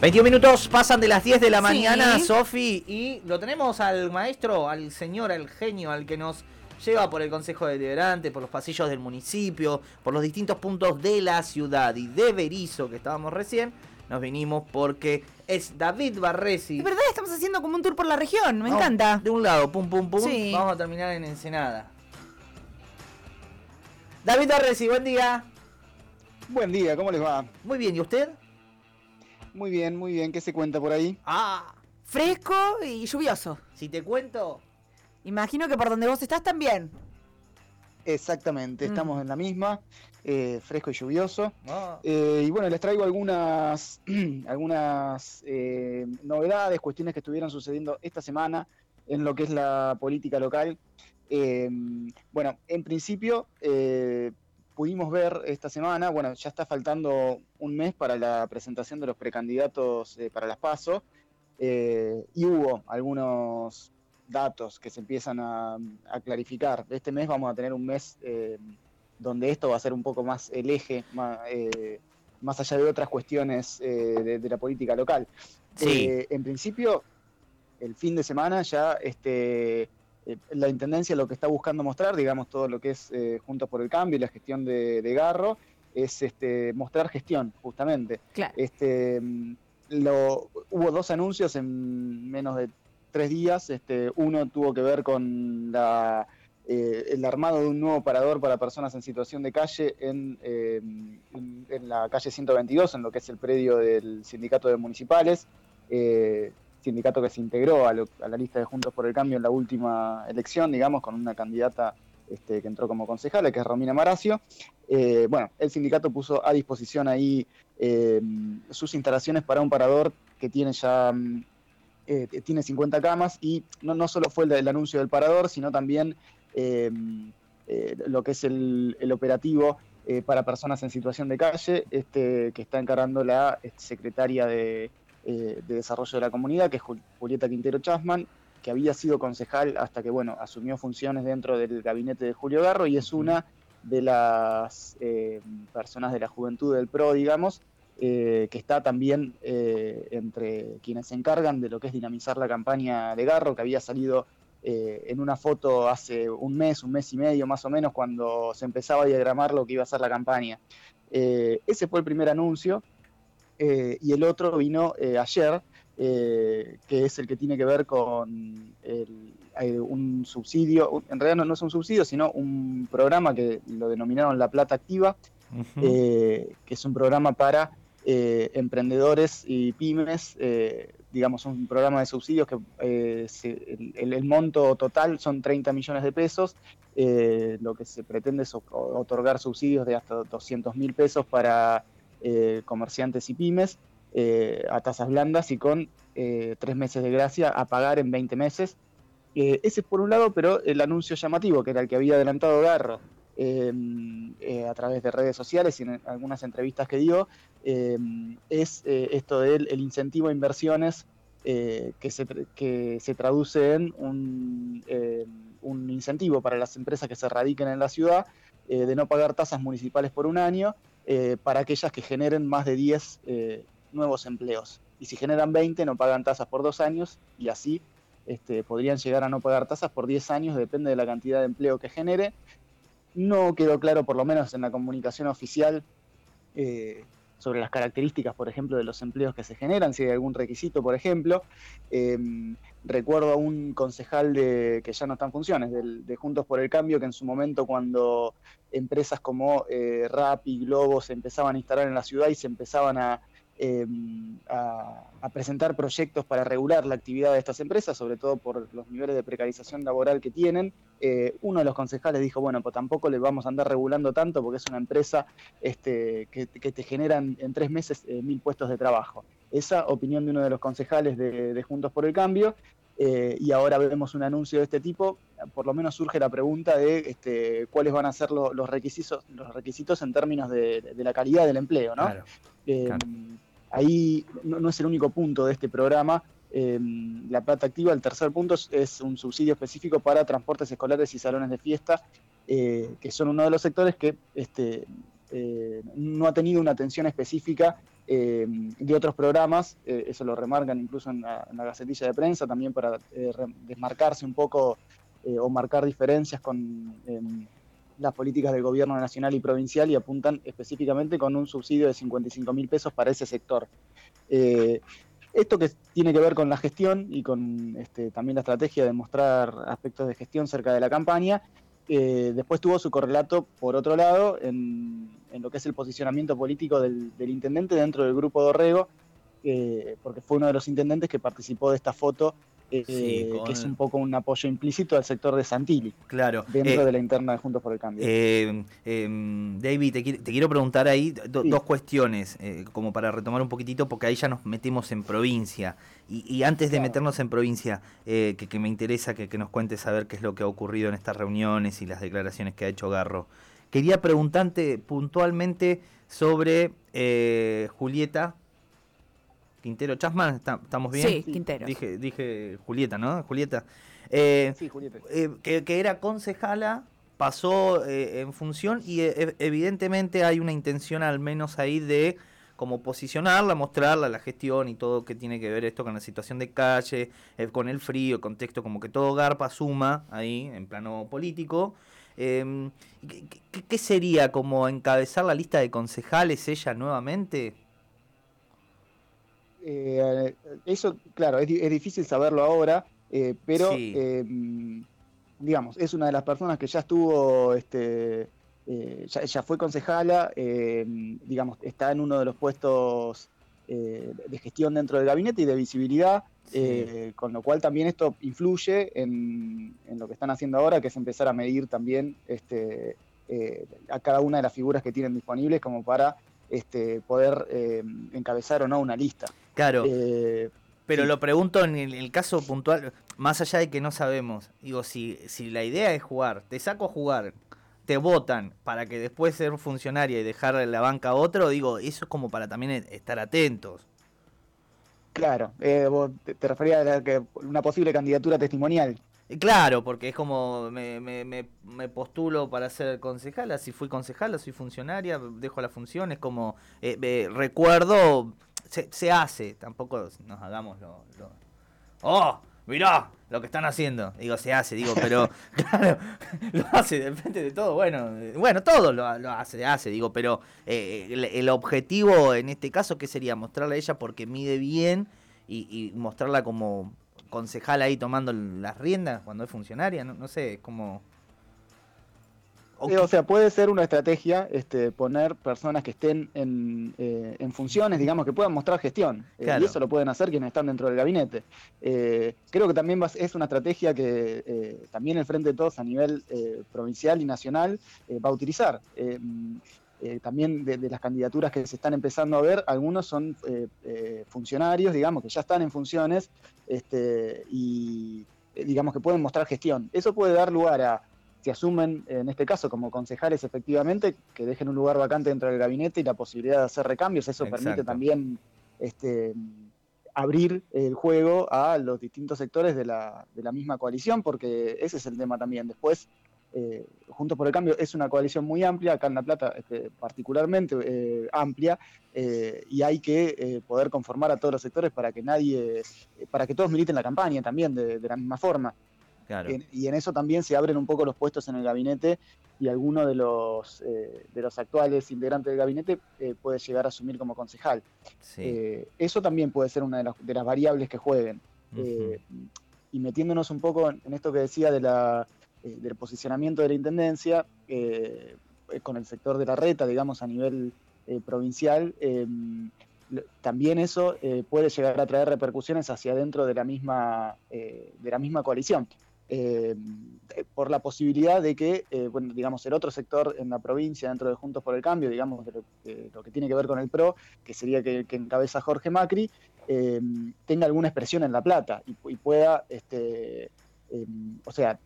21 minutos pasan de las 10 de la mañana, Sofi, y lo tenemos al maestro, al señor, al genio, al que nos lleva por el Consejo Deliberante, por los pasillos del municipio, por los distintos puntos de la ciudad y de Berizo que estábamos recién. Nos vinimos porque es David Barresi. Es verdad, estamos haciendo como un tour por la región, me encanta. De un lado, pum, pum, pum. Vamos a terminar en Ensenada. David Barresi, buen día. Buen día, ¿cómo les va? Muy bien, ¿y usted? Muy bien, muy bien. ¿Qué se cuenta por ahí? Ah, fresco y lluvioso. Si te cuento. Imagino que por donde vos estás también. Exactamente, mm. estamos en la misma, eh, fresco y lluvioso. Ah. Eh, y bueno, les traigo algunas, algunas eh, novedades, cuestiones que estuvieron sucediendo esta semana en lo que es la política local. bueno, en principio pudimos ver esta semana, bueno, ya está faltando un mes para la presentación de los precandidatos para las PASO, y hubo algunos datos que se empiezan a, clarificar. Este mes vamos a tener un mes donde esto va a ser un poco más el eje, más, más allá de otras cuestiones de, de, la política local. en principio, el fin de semana ya este, eh, la Intendencia lo que está buscando mostrar, digamos, todo lo que es eh, Juntos por el Cambio y la gestión de, Garro, es este, mostrar gestión, justamente. Este, mm, lo, hubo dos anuncios en menos de tres días. Este, uno tuvo que ver con la, eh, el armado de un nuevo parador para personas en situación de calle en, en, la calle 122, en lo que es el predio del Sindicato de Municipales sindicato que se integró a, la lista de Juntos por el Cambio en la última elección, digamos, con una candidata este, que entró como concejala, que es Romina Maracio. Eh, bueno, el sindicato puso a disposición ahí eh, sus instalaciones para un parador que tiene ya eh, tiene 50 camas y no, no solo fue el, anuncio del parador, sino también lo que es el, operativo para personas en situación de calle, este, que está encarando la secretaria de eh, de Desarrollo de la Comunidad, que es Julieta Quintero Chasman, que había sido concejal hasta que bueno, asumió funciones dentro del gabinete de Julio Garro y es una de las eh, personas de la juventud del PRO, digamos, eh, que está también entre quienes se encargan de lo que es dinamizar la campaña de Garro, que había salido en una foto hace un mes, un mes y medio más o menos, cuando se empezaba a diagramar lo que iba a ser la campaña. ese fue el primer anuncio. Eh, y el otro vino eh, ayer, eh, que es el que tiene que ver con un subsidio, en realidad no, es un subsidio, sino un programa que lo denominaron La Plata Activa, que es un programa para emprendedores y pymes, digamos un programa de subsidios que el, monto total son 30 millones de pesos, lo que se pretende es otorgar subsidios de hasta 200 mil pesos para eh, comerciantes y pymes eh, a tasas blandas y con eh, tres meses de gracia a pagar en 20 meses. ese es por un lado, pero el anuncio llamativo, que era el que había adelantado Garro a través de redes sociales y en algunas entrevistas que dio, es esto del el incentivo a inversiones que se, que, se, traduce en un, un, incentivo para las empresas que se radiquen en la ciudad de no pagar tasas municipales por un año eh, para aquellas que generen más de 10 eh, nuevos empleos. Y si generan 20 no pagan tasas por dos años y así este, podrían llegar a no pagar tasas por 10 años, depende de la cantidad de empleo que genere. No quedó claro, por lo menos en la comunicación oficial, eh, sobre las características, por ejemplo, de los empleos que se generan, si hay algún requisito, por ejemplo. Em, recuerdo a un concejal de, que ya no está en funciones, de, Juntos por el Cambio, que en su momento cuando empresas como eh, Rap y Globo se empezaban a instalar en la ciudad y se empezaban a Em, a, presentar proyectos para regular la actividad de estas empresas, sobre todo por los niveles de precarización laboral que tienen. Eh, uno de los concejales dijo, bueno, pues tampoco le vamos a andar regulando tanto porque es una empresa este, que, te generan en tres meses eh, mil puestos de trabajo. Esa opinión de uno de los concejales de, Juntos por el Cambio. Eh, y ahora vemos un anuncio de este tipo, por lo menos surge la pregunta de este, cuáles van a ser los, requisitos, los requisitos en términos de, la calidad del empleo, ¿no? Em, ahí no, es el único punto de este programa, em, la plata activa. El tercer punto es, un subsidio específico para transportes escolares y salones de fiesta, eh, que son uno de los sectores que este, eh, no ha tenido una atención específica em, de otros programas, eso lo remarcan incluso en la, gacetilla de prensa, también para desmarcarse un poco o marcar diferencias con em, las políticas del gobierno nacional y provincial y apuntan específicamente con un subsidio de 55 mil pesos para ese sector. Eh, esto que tiene que ver con la gestión y con este, también la estrategia de mostrar aspectos de gestión cerca de la campaña, eh, después tuvo su correlato, por otro lado, en, lo que es el posicionamiento político del, intendente dentro del grupo Dorrego, eh, porque fue uno de los intendentes que participó de esta foto eh, que es un poco un apoyo implícito al sector de Santilli. Claro. Dentro eh, de la interna de Juntos por el Cambio. Eh, em, David, te, quiero preguntar ahí dos cuestiones, como para retomar un poquitito, porque ahí ya nos metemos en provincia. Y, antes de meternos en provincia, que, me interesa que, que nos cuentes a ver qué es lo que ha ocurrido en estas reuniones y las declaraciones que ha hecho Garro. Quería preguntarte puntualmente sobre Julieta Quintero Chasman, ¿estamos bien? Sí, Quintero. Dije, dije Julieta, ¿no? Julieta. Eh, sí, Julieta. Eh, que, era concejala, pasó eh, en función y evidentemente hay una intención al menos ahí de como posicionarla, mostrarla, la gestión y todo que tiene que ver esto con la situación de calle, con el frío, el contexto, como que todo Garpa suma ahí en plano político. Em, ¿qué, qué sería como encabezar la lista de concejales ella nuevamente? Eh, eso, claro, es, difícil saberlo ahora, eh, pero em, digamos, es una de las personas que ya estuvo, este, eh, ya, fue concejala, em, digamos, está en uno de los puestos de gestión dentro del gabinete y de visibilidad, con lo cual también esto influye en, lo que están haciendo ahora, que es empezar a medir también este, a cada una de las figuras que tienen disponibles como para este, poder em, encabezar o no una lista. Claro. Eh, pero lo pregunto en el, caso puntual, más allá de que no sabemos. Digo, si, si la idea es jugar, te saco a jugar, te votan para que después ser funcionaria y dejar la banca a otro, digo, eso es como para también estar atentos. Claro, eh, te, referías a que una posible candidatura testimonial. Claro, porque es como me, me, me, postulo para ser concejala, si fui concejala, soy funcionaria, dejo la función, es como eh, recuerdo se, hace, tampoco nos hagamos lo, ¡Oh! Mirá lo que están haciendo. Digo, se hace, digo, pero claro, lo hace de frente de todo. Bueno, bueno, todo lo, hace, hace, digo, pero eh, el, objetivo en este caso, ¿qué sería? Mostrarla a ella porque mide bien y, mostrarla como concejal ahí tomando las riendas cuando es funcionaria, no, no sé, como... O sea, puede ser una estrategia este, poner personas que estén en, eh, funciones, digamos, que puedan mostrar gestión. Eh, y eso lo pueden hacer quienes están dentro del gabinete. Eh, creo que también es una estrategia que también el Frente de Todos a nivel provincial y nacional va a utilizar. también de, las candidaturas que se están empezando a ver, algunos son funcionarios, digamos, que ya están en funciones este, y digamos que pueden mostrar gestión. Eso puede dar lugar a se asumen, en este caso, como concejales efectivamente, que dejen un lugar vacante dentro del gabinete y la posibilidad de hacer recambios. Eso permite también este, abrir el juego a los distintos sectores de la, de la misma coalición, porque ese es el tema también. Después, eh, Juntos por el Cambio es una coalición muy amplia, acá en La Plata este, particularmente eh, amplia, eh, y hay que poder conformar a todos los sectores para que nadie, para que todos militen la campaña también de la misma forma y en eso también se abren un poco los puestos en el gabinete y alguno de los, eh, de los actuales integrantes del gabinete eh, puede llegar a asumir como concejal. Eh, eso también puede ser una de las, de las variables que jueguen. y metiéndonos un poco en, esto que decía de la, del posicionamiento de la Intendencia, con el sector de la reta, digamos, a nivel provincial, también eso puede llegar a traer repercusiones hacia adentro de la misma, de la misma coalición. Eh, por la posibilidad de que, eh, bueno, digamos, el otro sector en la provincia, dentro de Juntos por el Cambio, digamos, de lo, que tiene que ver con el PRO, que sería que, encabeza Jorge Macri, eh, tenga alguna expresión en La Plata y, pueda, este, o sea,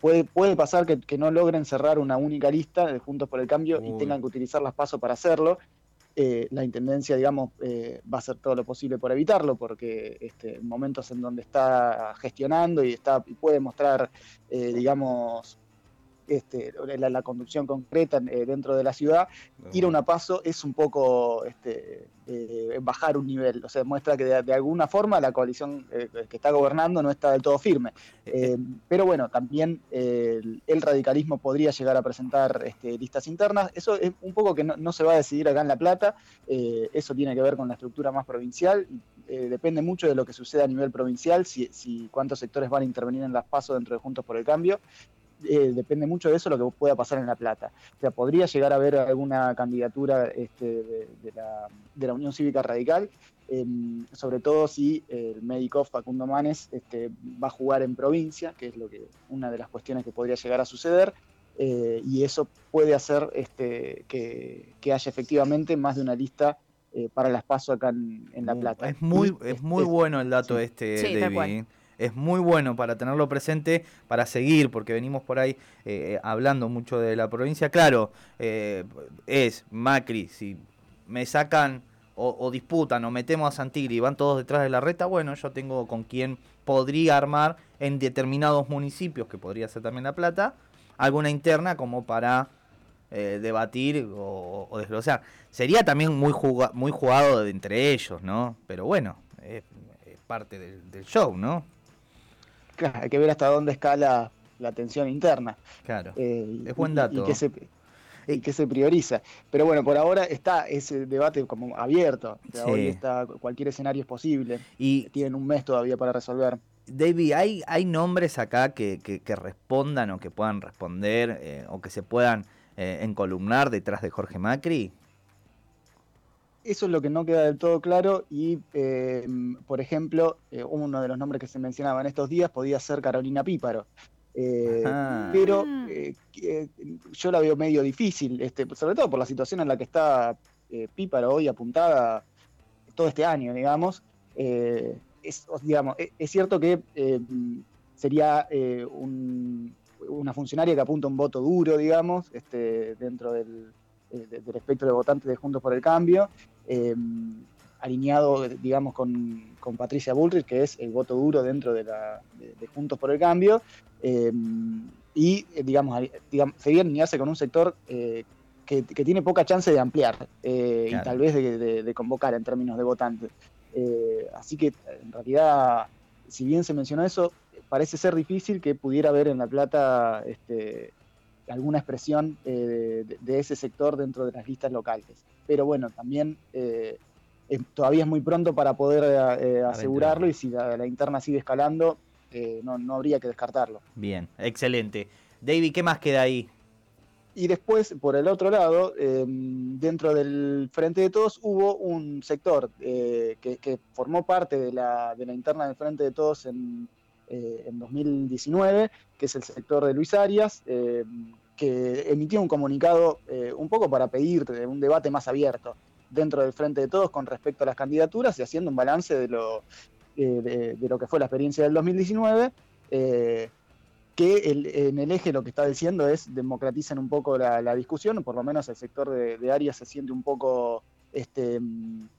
puede, puede pasar que, no logren cerrar una única lista de Juntos por el Cambio y tengan que utilizar las pasos para hacerlo. Eh, la Intendencia, digamos, eh, va a hacer todo lo posible por evitarlo, porque este, en momentos en donde está gestionando y, está, y puede mostrar, eh, digamos, este, la, conducción concreta eh, dentro de la ciudad, ir a una paso es un poco este, eh, bajar un nivel, o sea, muestra que de, alguna forma la coalición eh, que está gobernando no está del todo firme. pero bueno, también el, radicalismo podría llegar a presentar este, listas internas, eso es un poco que no, se va a decidir acá en La Plata, eso tiene que ver con la estructura más provincial, depende mucho de lo que suceda a nivel provincial, si, si cuántos sectores van a intervenir en las pasos dentro de Juntos por el Cambio, eh, depende mucho de eso lo que pueda pasar en La Plata. O sea, podría llegar a haber alguna candidatura este, de, la, Unión Cívica Radical, em, sobre todo si el médico Facundo Manes este, va a jugar en provincia, que es lo que una de las cuestiones que podría llegar a suceder. Eh, y eso puede hacer este, que, haya efectivamente más de una lista eh, para las PASO acá en, La Plata. Es muy, es muy bueno el dato este, sí, David es muy bueno para tenerlo presente, para seguir, porque venimos por ahí eh, hablando mucho de la provincia. Claro, eh, es Macri, si me sacan o, disputan o metemos a Santigri y van todos detrás de la reta, bueno, yo tengo con quien podría armar en determinados municipios, que podría ser también La Plata, alguna interna como para eh, debatir o, desglosar. Sería también muy, muy jugado entre ellos, ¿no? Pero bueno, es, parte del show, ¿no? Hay que ver hasta dónde escala la tensión interna. Claro. Eh, es buen dato. Y, que se, que se prioriza. Pero bueno, por ahora está ese debate como abierto. Hoy está, cualquier escenario es posible. Y tienen un mes todavía para resolver. David, ¿hay, hay nombres acá que, que, respondan o que puedan responder eh, o que se puedan eh, encolumnar detrás de Jorge Macri? Eso es lo que no queda del todo claro y, eh, por ejemplo, eh, uno de los nombres que se mencionaba en estos días podía ser Carolina Píparo. Eh, pero mm. yo la veo medio difícil, este, sobre todo por la situación en la que está Píparo hoy apuntada todo este año, digamos. Es, digamos, e, es, cierto que sería una funcionaria que apunta un voto duro, digamos, este, dentro del, del espectro de votantes de Juntos por el Cambio, Em, alineado, digamos, con, Patricia Bullrich, que es el voto duro dentro de, la, de, Juntos por el Cambio, em, y, eh, digamos, digamos, sería alinearse con un sector eh, que, tiene poca chance de ampliar eh, y tal vez de, convocar en términos de votantes. así que, en realidad, si bien se mencionó eso, parece ser difícil que pudiera haber en La Plata este, alguna expresión de, ese sector dentro de las listas locales pero bueno, también eh, todavía es muy pronto para poder eh, asegurarlo y si la, interna sigue escalando, eh, no, habría que descartarlo. Bien, excelente. David, ¿qué más queda ahí? Y después, por el otro lado, dentro del Frente de Todos hubo un sector que, formó parte de la, interna del Frente de Todos en, en 2019, que es el sector de Luis Arias, em, que emitió un comunicado eh, un poco para pedir un debate más abierto dentro del Frente de Todos con respecto a las candidaturas y haciendo un balance de lo, eh, de, lo que fue la experiencia del 2019, eh, que en el eje lo que está diciendo es democraticen un poco la, discusión, por lo menos el sector de, de Arias se siente un poco este,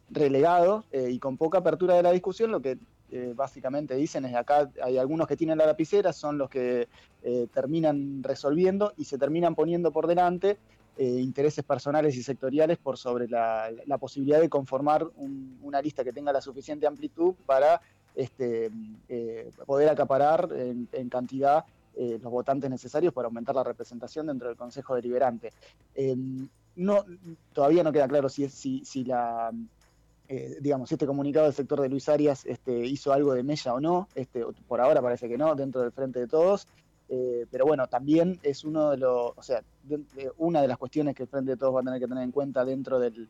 relegado y con poca apertura de la discusión, lo que eh, básicamente dicen acá hay algunos que tienen la lapicera, son los que eh, terminan resolviendo y se terminan poniendo por delante eh, intereses personales y sectoriales por sobre la, posibilidad de conformar una lista que tenga la suficiente amplitud para este, poder acaparar en, cantidad los votantes necesarios para aumentar la representación dentro del Consejo Deliberante. no, todavía no queda claro si la eh, digamos, este comunicado del sector de Luis Arias este, hizo algo de mella o no, este, por ahora parece que no, dentro del frente de todos, eh, pero bueno, también es uno de los, o sea, una de las cuestiones que el frente de todos va a tener que tener en cuenta dentro del,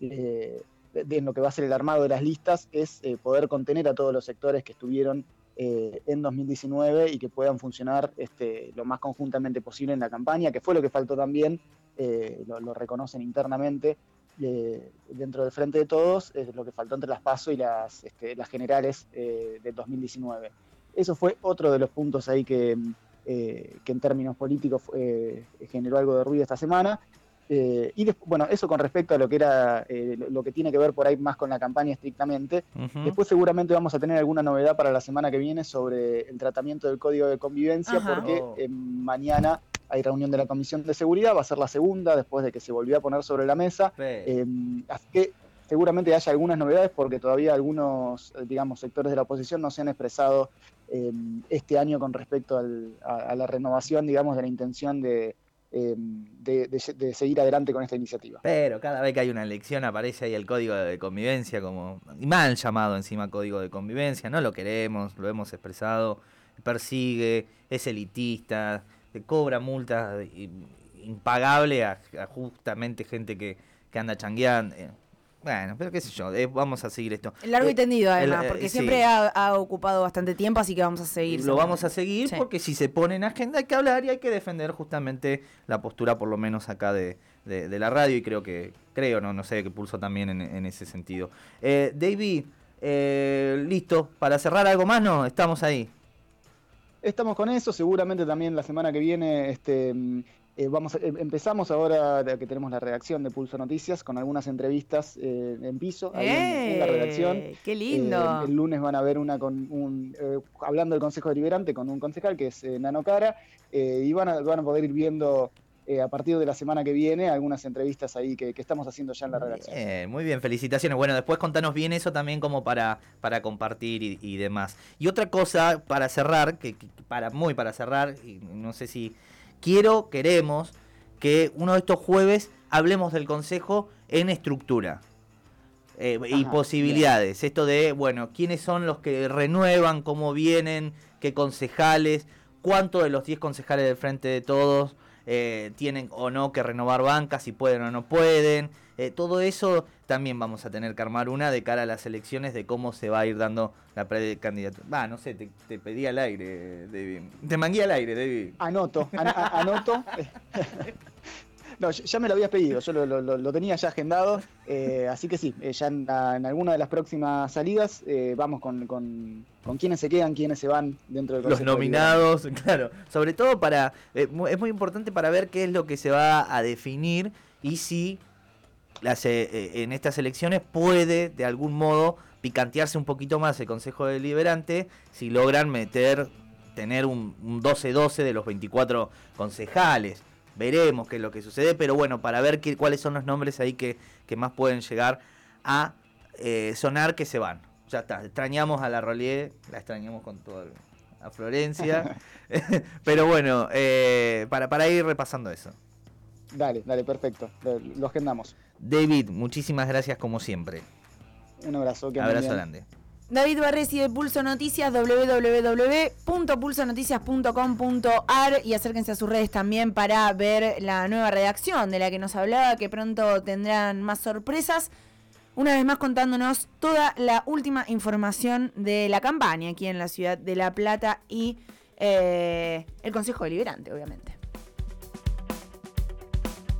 eh, de, lo que va a ser el armado de las listas, es poder contener a todos los sectores que estuvieron en 2019 y que puedan funcionar este, lo más conjuntamente posible en la campaña, que fue lo que faltó también, lo reconocen internamente, dentro del Frente de Todos, es lo que faltó entre las PASO y las, este, las generales eh, del 2019. Eso fue otro de los puntos ahí que, eh, que en términos políticos eh, generó algo de ruido esta semana. Y bueno, eso con respecto a lo que era lo que tiene que ver por ahí más con la campaña estrictamente. Después seguramente vamos a tener alguna novedad para la semana que viene sobre el tratamiento del código de convivencia, porque Oh. mañana hay reunión de la Comisión de Seguridad, va a ser la segunda después de que se volvió a poner sobre la mesa. Eh, así que seguramente haya algunas novedades porque todavía algunos, eh, digamos, sectores de la oposición no se han expresado eh, este año con respecto al- a, a la renovación, digamos, de la intención de, eh, de, de- de seguir adelante con esta iniciativa. Pero cada vez que hay una elección aparece ahí el código de convivencia como mal llamado encima código de convivencia, no lo queremos, lo hemos expresado, persigue, es elitista, te cobra multas i- impagable a, a justamente gente que, que anda changueando. eh. Bueno, pero qué sé yo, eh, vamos a seguir esto. Largo Eh, y tendido, además, el- eh, porque sí. siempre ha, ha ocupado bastante tiempo, así que vamos a seguir. Lo vamos a seguir Sí. porque si se pone en agenda hay que hablar y hay que defender justamente la postura, por lo menos acá de, de- de la radio, y creo que, creo, no, no sé, que pulso también en, en ese sentido. Eh, David, eh, listo, para cerrar algo más, no, estamos ahí. Estamos con eso, seguramente también la semana que viene este, mm, eh, vamos a- em- empezamos ahora que tenemos la redacción de Pulso Noticias con algunas entrevistas eh, en piso ahí en, en la redacción. ¡Eh! ¡Qué lindo! El lunes van a ver una con un eh, hablando del Consejo Deliberante con un concejal que es Nano Cara y van a, van a poder ir viendo eh, a partir de la semana que viene algunas entrevistas ahí que, que estamos haciendo ya en la redacción. Bien, muy bien, felicitaciones. Bueno, después contanos bien eso también como para, para compartir y, y demás. Y otra cosa para cerrar, que, que- para muy para cerrar, y no sé si quiero, queremos que uno de estos jueves hablemos del consejo en estructura. eh, y posibilidades. Esto de, bueno, quiénes son los que renuevan, cómo vienen, qué concejales, cuántos de los 10 concejales del Frente de Todos eh, tienen o no que renovar bancas, si pueden o no pueden. Eh, todo eso también vamos a tener que armar una de cara a las elecciones de cómo se va a ir dando la precandidatura. Va, no sé, te, te pedí al aire, David. Te mangué al aire, David. Anoto, an- anoto. No, ya me lo habías pedido, yo lo, lo- lo- lo tenía ya agendado, eh, así que sí, eh, ya en, alguna de las próximas salidas eh, vamos con, con, con quiénes se quedan, quiénes se van dentro del Los nominados, claro. Sobre todo para. eh, es muy importante para ver qué es lo que se va a definir y si las, en estas elecciones puede, de algún modo, picantearse un poquito más el Consejo Deliberante si logran meter, tener un, un 12-12 de los 24 concejales. Veremos qué es lo que sucede, pero bueno, para ver qué, cuáles son los nombres ahí que, que más pueden llegar a eh, sonar que se van. Ya está, extrañamos a la Rolier, la extrañamos con todo el- a Florencia, pero bueno, eh, para, para ir repasando eso. Dale, dale, perfecto, lo, agendamos. David, muchísimas gracias como siempre. Un abrazo, que Abrazo grande. David Barresi de Pulso Noticias, www.pulsonoticias.com.ar y acérquense a sus redes también para ver la nueva redacción de la que nos hablaba, que pronto tendrán más sorpresas. Una vez más contándonos toda la última información de la campaña aquí en la ciudad de La Plata y eh, el Consejo Deliberante, obviamente.